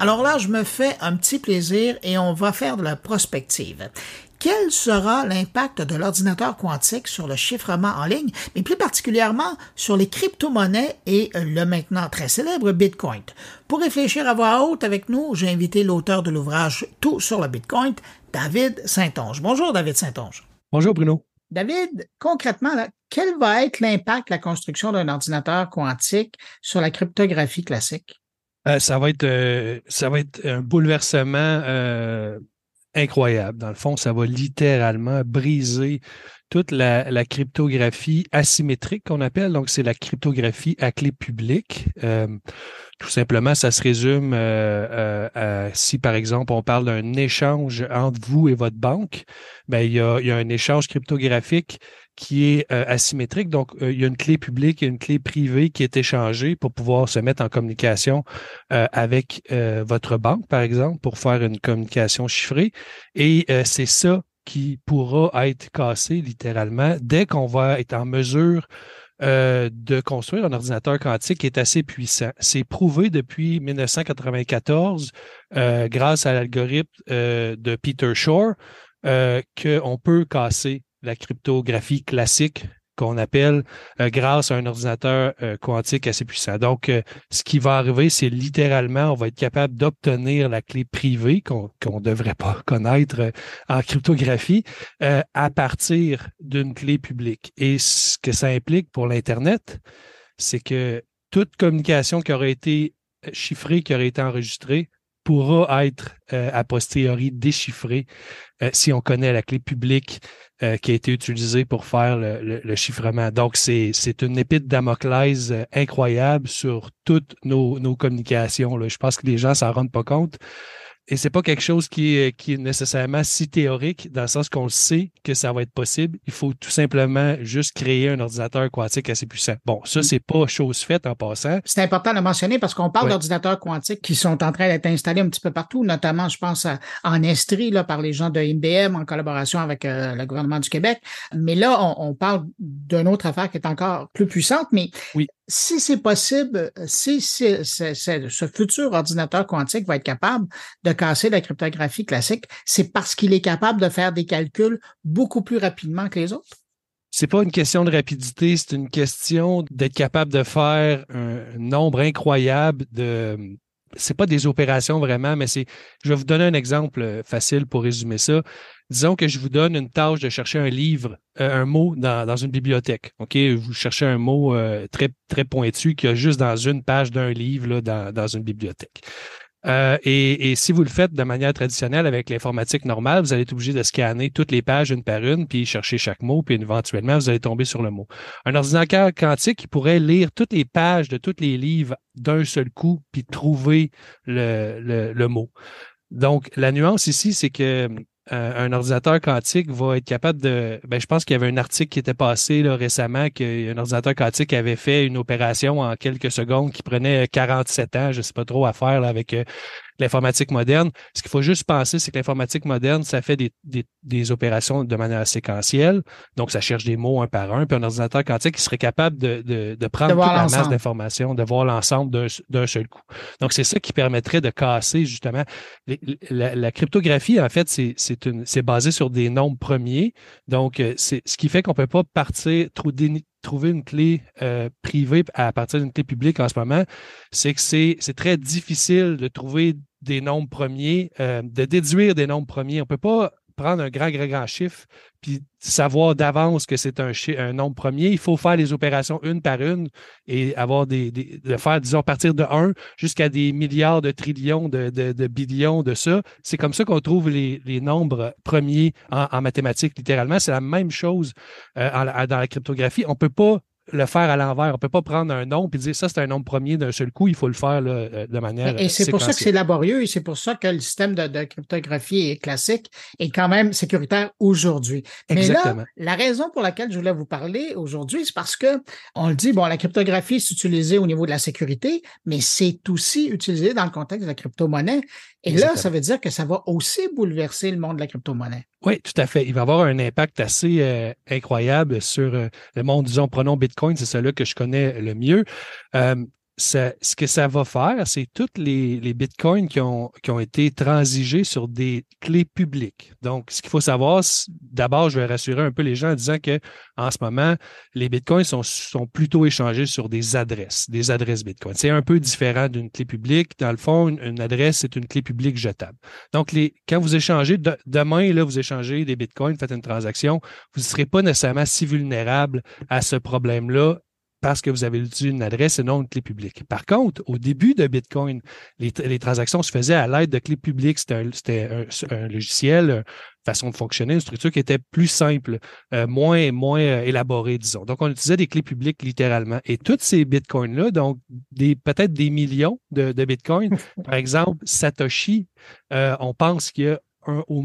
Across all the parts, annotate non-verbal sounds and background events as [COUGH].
Alors là, je me fais un petit plaisir et on va faire de la prospective. Quel sera l'impact de l'ordinateur quantique sur le chiffrement en ligne, mais plus particulièrement sur les crypto-monnaies et le maintenant très célèbre Bitcoin? Pour réfléchir à voix haute avec nous, j'ai invité l'auteur de l'ouvrage Tout sur le Bitcoin, David Saint-Onge. Bonjour, David Saint-Onge. Bonjour, Bruno. David, concrètement, quel va être l'impact de la construction d'un ordinateur quantique sur la cryptographie classique? Euh, ça va être euh, ça va être un bouleversement euh, incroyable. Dans le fond, ça va littéralement briser toute la, cryptographie asymétrique qu'on appelle. Donc, c'est la cryptographie à clé publique. tout simplement, ça se résume à, si, par exemple, on parle d'un échange entre vous et votre banque, ben, il, y a, il y a un échange cryptographique qui est euh, asymétrique. Donc, euh, il y a une clé publique et une clé privée qui est échangée pour pouvoir se mettre en communication euh, avec votre banque, par exemple, pour faire une communication chiffrée. Et c'est ça qui pourra être cassé littéralement dès qu'on va être en mesure de construire un ordinateur quantique qui est assez puissant. C'est prouvé depuis 1994 grâce à l'algorithme de Peter Shore qu'on peut casser la cryptographie classique qu'on appelle euh, grâce à un ordinateur euh, quantique assez puissant. Donc, euh, ce qui va arriver, c'est littéralement, on va être capable d'obtenir la clé privée qu'on ne devrait pas connaître en cryptographie à partir d'une clé publique. Et ce que ça implique pour l'Internet, c'est que toute communication qui aurait été chiffrée, qui aurait été enregistrée, pourra être a posteriori déchiffrée si on connaît la clé publique euh, qui a été utilisé pour faire le, chiffrement. Donc, c'est une épée de Damoclès euh, incroyable sur toutes nos, nos communications. Là. Je pense que les gens s'en rendent pas compte. Et c'est pas quelque chose qui est, qui est nécessairement si théorique, dans le sens qu'on sait que ça va être possible. Il faut tout simplement juste créer un ordinateur quantique assez puissant. Bon, ça, mm. c'est pas chose faite en passant. C'est important de mentionner parce qu'on parle d'ordinateurs quantiques qui sont en train d'être installés un petit peu partout, notamment, je pense, en Estrie, là, par les gens de IBM en collaboration avec euh, le gouvernement du Québec. Mais là, on, on parle d'une autre affaire qui est encore plus puissante. Mais oui si c'est possible, si, ce futur ordinateur quantique va être capable de casser la cryptographie classique, c'est parce qu'il est capable de faire des calculs beaucoup plus rapidement que les autres? C'est pas une question de rapidité, c'est une question d'être capable de faire un nombre incroyable de. C'est pas des opérations vraiment, mais c'est. Je vais vous donner un exemple facile pour résumer ça. Disons que je vous donne une tâche de chercher un livre, euh, un mot dans, dans, une bibliothèque. OK? Vous cherchez un mot euh, très, très pointu qui a juste dans une page d'un livre là, dans, dans une bibliothèque. Euh, et, si vous le faites de manière traditionnelle avec l'informatique normale, vous allez être obligé de scanner toutes les pages une par une, puis chercher chaque mot, puis éventuellement, vous allez tomber sur le mot. Un ordinateur quantique pourrait lire toutes les pages de tous les livres d'un seul coup, puis trouver le mot. Donc, la nuance ici, c'est que euh, un ordinateur quantique va être capable de. Ben, je pense qu'il y avait un article qui était passé là, récemment qu'un ordinateur quantique avait fait une opération en quelques secondes qui prenait 47 ans, je ne sais pas trop à faire là, avec euh, l'informatique moderne. Ce qu'il faut juste penser, c'est que l'informatique moderne, ça fait des, des, des, opérations de manière séquentielle. Donc, ça cherche des mots un par un. Puis un ordinateur quantique qui serait capable de, de, de prendre toute la masse d'informations, de voir l'ensemble d'un seul coup. Donc, c'est ça qui permettrait de casser justement. La, la cryptographie, en fait, c'est basé sur des nombres premiers. Donc, euh, c'est ce qui fait qu'on peut pas partir, trop trouver une clé euh, privée à partir d'une clé publique en ce moment, c'est que c'est très difficile de trouver des nombres premiers, euh, de déduire des nombres premiers. On ne peut pas prendre un grand, grand, grand chiffre puis savoir d'avance que c'est un, un, nombre premier. Il faut faire les opérations une par une et avoir des, de faire, disons, partir de 1 jusqu'à des milliards de trillions de, de, billions de ça. C'est comme ça qu'on trouve les, les, nombres premiers en, mathématiques, littéralement. C'est la même chose euh, dans la cryptographie. On ne peut pas le faire à l'envers. On ne peut pas prendre un nombre et dire ça, c'est un nombre premier d'un seul coup. Il faut le faire euh, de manière. Et c'est pour ça que c'est laborieux et c'est pour ça que le système de, cryptographie classique est quand même sécuritaire aujourd'hui. Mais là, la raison pour laquelle je voulais vous parler aujourd'hui, c'est parce que on le dit, bon, la cryptographie est utilisée au niveau de la sécurité, mais c'est aussi utilisé dans le contexte de la crypto-monnaie. Et là, ça veut dire que ça va aussi bouleverser le monde de la crypto-monnaie. Oui, tout à fait. Il va avoir un impact assez euh, incroyable sur euh, le monde, disons, prenons Bitcoin, c'est celui que je connais le mieux. Euh, ce que ça va faire, c'est tous les, bitcoins qui ont, été transigés sur des clés publiques. Donc, ce qu'il faut savoir, d'abord, je vais rassurer un peu les gens en disant que en ce moment, les bitcoins sont, plutôt échangés sur des adresses, des adresses bitcoin. C'est un peu différent d'une clé publique. Dans le fond, une, adresse, c'est une clé publique jetable. Donc, quand vous échangez, demain, là, vous échangez des bitcoins, faites une transaction, vous ne serez pas nécessairement si vulnérable à ce problème-là parce que vous avez utilisé une adresse et non une clé publique. Par contre, au début de Bitcoin, les, transactions se faisaient à l'aide de clés publiques. C'était un, logiciel, une façon de fonctionner, une structure qui était plus simple, euh, moins, moins euh, élaborée, disons. Donc, on utilisait des clés publiques littéralement. Et tous ces Bitcoins-là, donc peut-être des millions de, de Bitcoins, [LAUGHS] par exemple, Satoshi, euh, on pense qu'il y a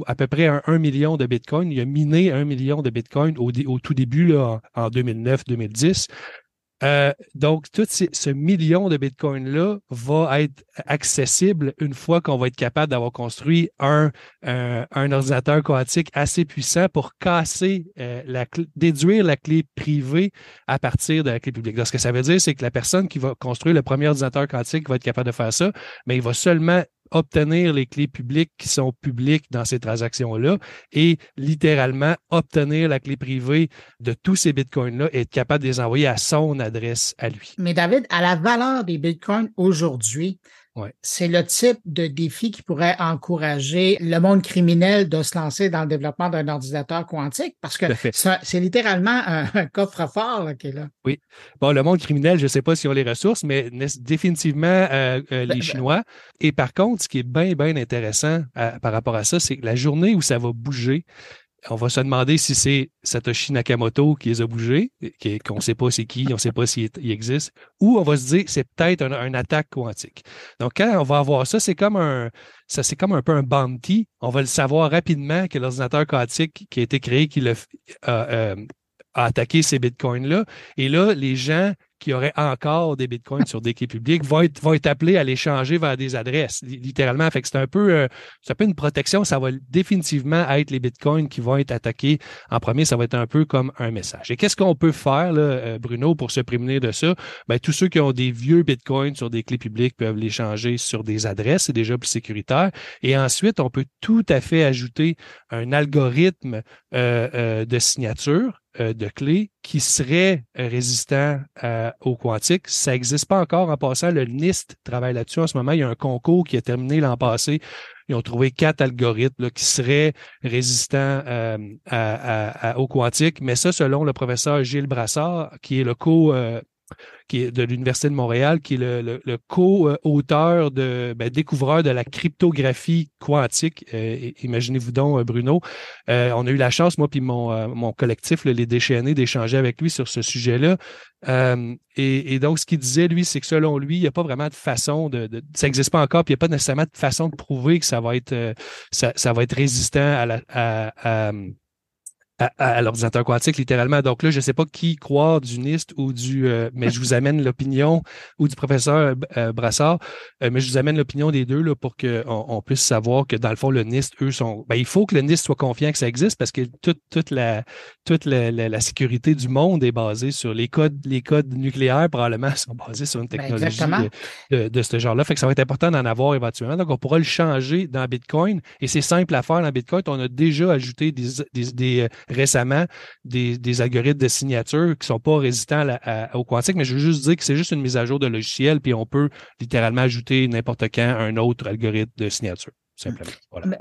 à peu près un, million de Bitcoin. Il a miné un million de Bitcoin au, au tout début, là, en 2009-2010. Euh, donc, tout ce million de Bitcoin-là va être accessible une fois qu'on va être capable d'avoir construit un, euh, ordinateur quantique assez puissant pour casser, euh, la déduire la clé privée à partir de la clé publique. Donc, ce que ça veut dire, c'est que la personne qui va construire le premier ordinateur quantique va être capable de faire ça, mais il va seulement obtenir les clés publiques qui sont publiques dans ces transactions-là et littéralement obtenir la clé privée de tous ces bitcoins-là et être capable de les envoyer à son adresse à lui. Mais David, à la valeur des bitcoins aujourd'hui, c'est le type de défi qui pourrait encourager le monde criminel de se lancer dans le développement d'un ordinateur quantique parce que c'est littéralement un, [LAUGHS] coffre-fort qui est là. Oui. Bon, le monde criminel, je ne sais pas s'ils ont les ressources, mais définitivement euh, euh, ben, les ben Chinois. Et par contre, ce qui est bien, bien intéressant par rapport à ça, c'est que la journée où ça va bouger, on va se demander si c'est Satoshi Nakamoto qui les a bougés, qu'on ne sait pas c'est qui, on ne sait pas s'il existe, ou on va se dire c'est peut-être un, attaque quantique. Donc, quand on va avoir ça, c'est comme un ça c'est comme un peu un bounty. On va le savoir rapidement que l'ordinateur quantique qui a été créé, qui euh, a attaqué ces bitcoins-là. Et là, les gens qui auraient encore des bitcoins sur des quais publics vont être, vont être appelés à les changer vers des adresses, littéralement. Fait que c'est un peu, euh, c'est un peu une protection. Ça va définitivement être les bitcoins qui vont être attaqués en premier. Ça va être un peu comme un message. Et qu'est-ce qu'on peut faire, euh, Bruno, pour se prémunir de ça? Ben, tous ceux qui ont des vieux bitcoins sur des clés publiques peuvent les changer sur des adresses. C'est déjà plus sécuritaire. Et ensuite, on peut tout à fait ajouter un algorithme euh, de signature euh, de clés qui serait résistant euh, au quantique. Ça n'existe pas encore. En passant, le NIST travaille là-dessus en ce moment. Il y a un concours qui a terminé l'an passé. Ils ont trouvé quatre algorithmes qui seraient résistants euh, au quantique. Mais ça, selon le professeur Gilles Brassard, qui est le co qui est de l'Université de Montréal, qui est le, co-auteur de ben, découvreur de la cryptographie quantique. Euh, imaginez-vous donc, euh, Bruno. Euh, on a eu la chance, moi puis mon, collectif, Les Déchaînés, d'échanger avec lui sur ce sujet-là. Et, donc, ce qu'il disait, lui, c'est que selon lui, il n'y a pas vraiment de façon de, ça n'existe pas encore, puis il n'y a pas nécessairement de façon de prouver que ça va être résistant à la à, à, l'ordinateur quantique, littéralement. Donc là, je ne sais pas qui croire du NIST ou du... Euh, mais je vous amène l'opinion ou du professeur euh, Brassard, euh, mais je vous amène l'opinion des deux là, pour qu'on on puisse savoir que, dans le fond, le NIST, eux, sont... Ben, il faut que le NIST soit confiant que ça existe parce que toute, toute, la, toute la, la, sécurité du monde est basée sur les codes, les codes nucléaires, probablement, [LAUGHS] sont basés sur une ben, technologie de, de, ce genre-là. Fait que ça va être important d'en avoir éventuellement. Donc, on pourra le changer dans Bitcoin et c'est simple à faire dans Bitcoin. On a déjà ajouté des, des, des récemment des, algorithmes de signature qui ne sont pas résistants au quantique, mais je veux juste dire que c'est juste une mise à jour de logiciel, puis on peut littéralement ajouter n'importe quand un autre algorithme de signature. Simplement.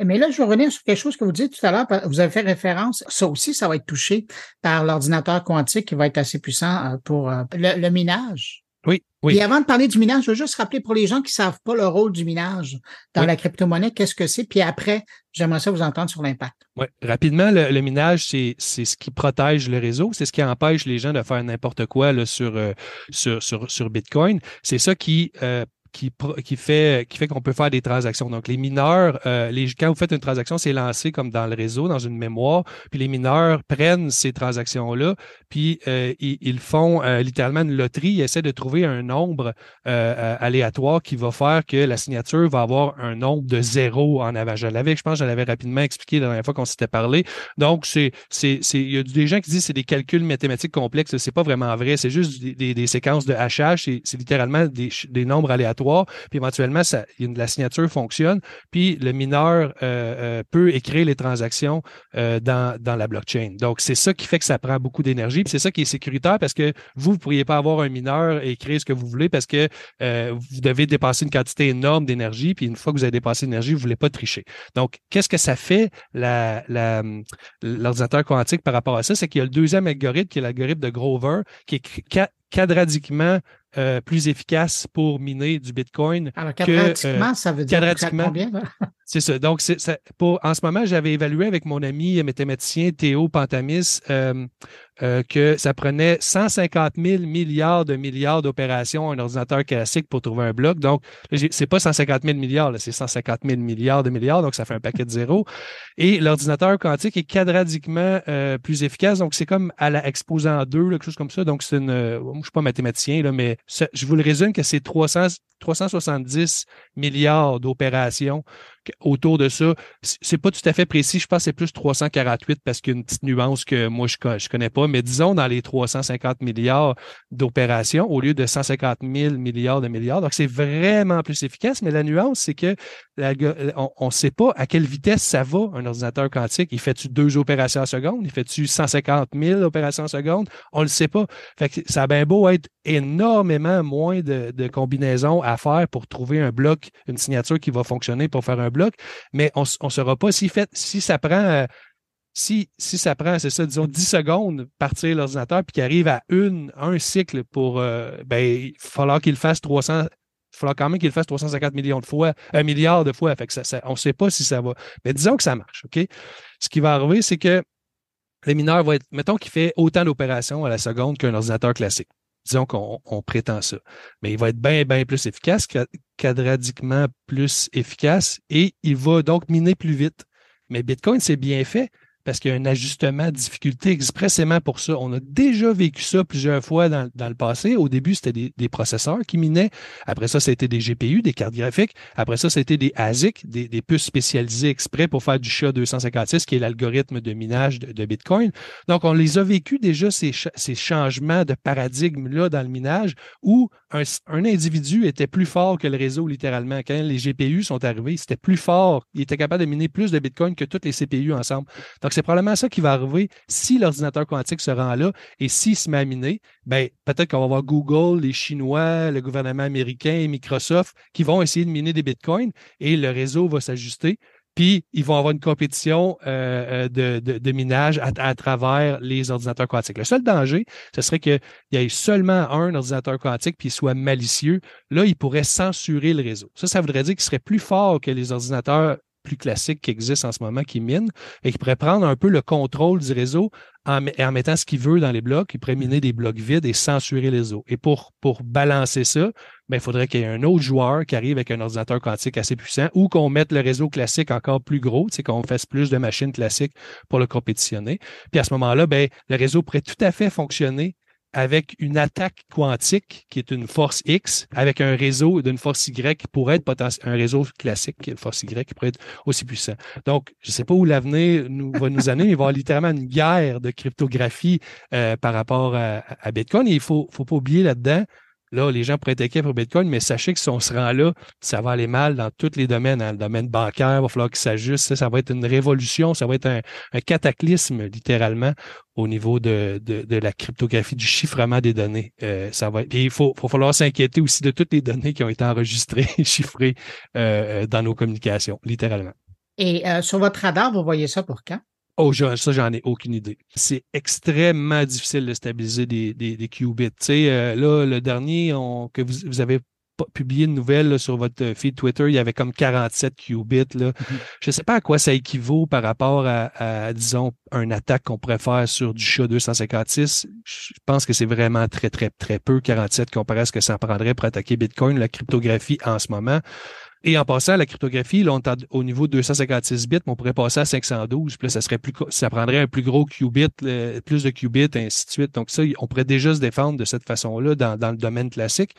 Mais là, je veux revenir sur quelque chose que vous dites tout à l'heure. Vous avez fait référence. Ça aussi, ça va être touché par l'ordinateur quantique qui va être assez puissant euh, pour euh, le minage. Oui, oui. Et avant de parler du minage, je veux juste rappeler pour les gens qui ne savent pas le rôle du minage dans la crypto-monnaie, qu'est-ce que c'est? Puis après, j'aimerais ça vous entendre sur l'impact. Oui, rapidement, le, minage, c'est ce qui protège le réseau, c'est ce qui empêche les gens de faire n'importe quoi là, sur, euh, sur, sur, sur Bitcoin. C'est ça qui euh, qui, fait, qu'on peut faire des transactions. Donc, les mineurs, euh, quand vous faites une transaction, c'est lancé comme dans le réseau, dans une mémoire, puis les mineurs prennent ces transactions-là, puis euh, ils, font euh, littéralement une loterie, ils essaient de trouver un nombre aléatoire qui va faire que la signature va avoir un nombre de zéro en avant. Je l'avais, je pense, je l'avais rapidement expliqué la dernière fois qu'on s'était parlé. Donc, c'est, il y a des gens qui disent que c'est des calculs mathématiques complexes. C'est pas vraiment vrai. C'est juste des, séquences de hachage. C'est, c'est littéralement des nombres aléatoires. Puis éventuellement, la signature fonctionne. Puis le mineur euh, euh, peut écrire les transactions euh, dans, la blockchain. Donc, c'est ça qui fait que ça prend beaucoup d'énergie. Puis c'est ça qui est sécuritaire parce que vous, vous ne pourriez pas avoir un mineur et écrire ce que vous voulez parce que vous devez dépasser une quantité énorme d'énergie. Puis une fois que vous avez dépassé l'énergie, vous ne voulez pas tricher. Donc, qu'est-ce que ça fait l'ordinateur quantique par rapport à ça? C'est qu'il y a le deuxième algorithme qui est l'algorithme de Grover qui est quadratiquement euh, plus efficace pour miner du Bitcoin. Alors, quadratiquement, euh, ça veut dire combien? [LAUGHS] C'est ça. Donc, c'est, pour, en ce moment, j'avais évalué avec mon ami mathématicien Théo Pantamis euh, euh, que ça prenait 150 000 milliards de milliards d'opérations un ordinateur classique pour trouver un bloc. Donc, c'est pas 150 000 milliards, c'est 150 000 milliards de milliards, donc ça fait un paquet de zéros. Et l'ordinateur quantique est quadratiquement euh, plus efficace. Donc, c'est comme à la exposant 2, quelque chose comme ça. Donc, c'est une. je suis pas mathématicien, là, mais je vous le résume que c'est 300 370 milliards d'opérations autour de ça. C'est pas tout à fait précis. Je pense que c'est plus 348 parce qu'il y a une petite nuance que moi, je, je connais pas. Mais disons dans les 350 milliards d'opérations au lieu de 150 000 milliards de milliards. Donc, c'est vraiment plus efficace. Mais la nuance, c'est que on ne sait pas à quelle vitesse ça va, un ordinateur quantique. Il fait-tu deux opérations en seconde? Il fait-tu 150 000 opérations en seconde? On ne le sait pas. Fait que ça a bien beau être énormément moins de, de combinaisons à faire pour trouver un bloc, une signature qui va fonctionner pour faire un bloc, mais on ne saura pas si, fait, si ça prend. Euh, si, si ça prend, c'est ça, disons 10 secondes partir l'ordinateur puis qu'il arrive à une, un cycle pour euh, ben, il falloir qu'il fasse 300, il falloir quand même qu'il fasse 350 millions de fois, un milliard de fois. Ça, on ne sait pas si ça va. Mais disons que ça marche, OK? Ce qui va arriver, c'est que le mineur va être, mettons qu'il fait autant d'opérations à la seconde qu'un ordinateur classique. Disons qu'on prétend ça. Mais il va être bien, bien plus efficace, quadratiquement plus efficace, et il va donc miner plus vite. Mais Bitcoin, c'est bien fait parce qu'il y a un ajustement de difficulté expressément pour ça. On a déjà vécu ça plusieurs fois dans, le passé. Au début, c'était des, processeurs qui minaient. Après ça, c'était des GPU, des cartes graphiques. Après ça, c'était des ASIC, des, puces spécialisées exprès pour faire du SHA-256, qui est l'algorithme de minage de, Bitcoin. Donc, on les a vécu déjà, ces, changements de paradigme-là dans le minage, où un, un, individu était plus fort que le réseau, littéralement. Quand les GPU sont arrivés, c'était plus fort. Il était capable de miner plus de Bitcoin que toutes les CPU ensemble. Donc, c'est probablement ça qui va arriver si l'ordinateur quantique se rend là et s'il se met à miner, ben, peut-être qu'on va voir Google, les Chinois, le gouvernement américain, Microsoft qui vont essayer de miner des bitcoins et le réseau va s'ajuster. Puis, ils vont avoir une compétition euh, euh, de, minage à, travers les ordinateurs quantiques. Le seul danger, ce serait qu'il y ait seulement un ordinateur quantique puis soit malicieux. Là, il pourrait censurer le réseau. Ça, ça voudrait dire qu'il serait plus fort que les ordinateurs plus classiques qui existent en ce moment qui minent et qui pourrait prendre un peu le contrôle du réseau en, mettant ce qu'il veut dans les blocs. Il pourrait miner des blocs vides et censurer les réseaux. Et pour, pour balancer ça, ben, il faudrait qu'il y ait un autre joueur qui arrive avec un ordinateur quantique assez puissant ou qu'on mette le réseau classique encore plus gros, qu'on fasse plus de machines classiques pour le compétitionner. Puis à ce moment-là, ben, le réseau pourrait tout à fait fonctionner avec une attaque quantique qui est une force X, avec un réseau d'une force Y qui pourrait être un réseau classique, qui est une force Y qui pourrait être aussi puissant. Donc, je ne sais pas où l'avenir nous, va nous amener, il va y avoir littéralement une guerre de cryptographie euh, par rapport à, à, Bitcoin. Et il ne faut, faut pas oublier là-dedans Là, les gens pourraient être pour Bitcoin, mais sachez que si on se rend là, ça va aller mal dans tous les domaines. Dans le domaine bancaire, il va falloir qu'il s'ajuste. Ça va être une révolution, ça va être un, cataclysme, littéralement, au niveau de, la cryptographie, du chiffrement des données. Euh, ça va Puis il faut, faut falloir s'inquiéter aussi de toutes les données qui ont été enregistrées [LAUGHS] chiffrées euh, euh, dans nos communications, littéralement. Et sur votre radar, vous voyez ça pour quand? Oh, ça, j'en ai aucune idée. C'est extrêmement difficile de stabiliser des, des, qubits. Tu sais, euh, là, le dernier que vous, avez publié une nouvelle sur votre feed Twitter, il y avait comme 47 qubits. Là. Mm-hmm. Je ne sais pas à quoi ça équivaut par rapport à, disons, un attaque qu'on pourrait faire sur du SHA-256. Je pense que c'est vraiment très, très, très peu, 47, comparé à ce que ça prendrait pour attaquer Bitcoin, la cryptographie en ce moment. Et en passant à la cryptographie, là, on est au niveau de 256 bits, mais on pourrait passer à 512. Puis ça serait plus, ça prendrait un plus gros qubit, plus de qubits, ainsi de suite. Donc ça, on pourrait déjà se défendre de cette façon-là dans, dans le domaine classique.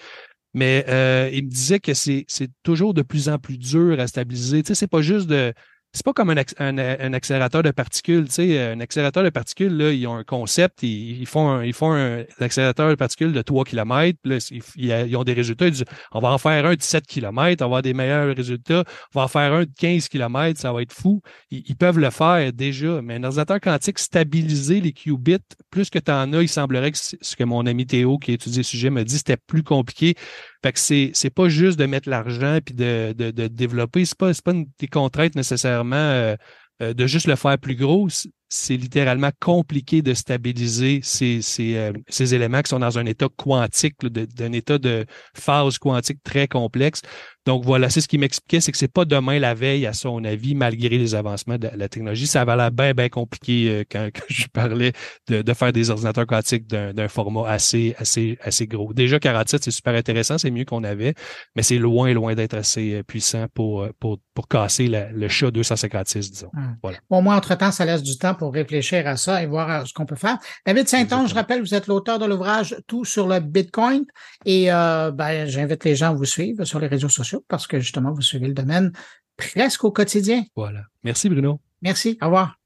Mais euh, il me disait que c'est toujours de plus en plus dur à stabiliser. Tu sais, c'est pas juste de c'est pas comme un, un, accélérateur de particules. Tu sais, un accélérateur de particules, là, ils ont un concept, ils, font, un, ils font un, accélérateur de particules de 3 km. Là, ils, ont des résultats. Ils disent, on va en faire un de 7 km, on va avoir des meilleurs résultats. On va en faire un de 15 km, ça va être fou. Ils, peuvent le faire déjà. Mais un ordinateur quantique, stabiliser les qubits, plus que tu en as, il semblerait que ce que mon ami Théo, qui a étudié le sujet, me dit, c'était plus compliqué. Fait que c'est, pas juste de mettre l'argent puis de, de, de développer. C'est pas, c'est pas une, des contraintes nécessairement euh, euh, de juste le faire plus gros c'est littéralement compliqué de stabiliser ces, ces, euh, ces, éléments qui sont dans un état quantique, d'un état de phase quantique très complexe. Donc voilà, c'est ce qui m'expliquait, c'est que c'est pas demain la veille, à son avis, malgré les avancements de la technologie. Ça va l'air bien, bien compliqué euh, [LAUGHS] quand, je parlais de, de, faire des ordinateurs quantiques d'un format assez, assez, assez gros. Déjà, 47, c'est super intéressant, c'est mieux qu'on avait, mais c'est loin, loin d'être assez euh, puissant pour, pour, pour casser le chat 256, disons. Hum. Voilà. Au moins, entre-temps, ça laisse du temps pour réfléchir à ça et voir euh, ce qu'on peut faire. David Saint-Onge, je rappelle, vous êtes l'auteur de l'ouvrage Tout sur le Bitcoin et euh, ben, j'invite les gens à vous suivre sur les réseaux sociaux parce que justement, vous suivez le domaine presque au quotidien. Voilà. Merci Bruno. Merci. Au revoir.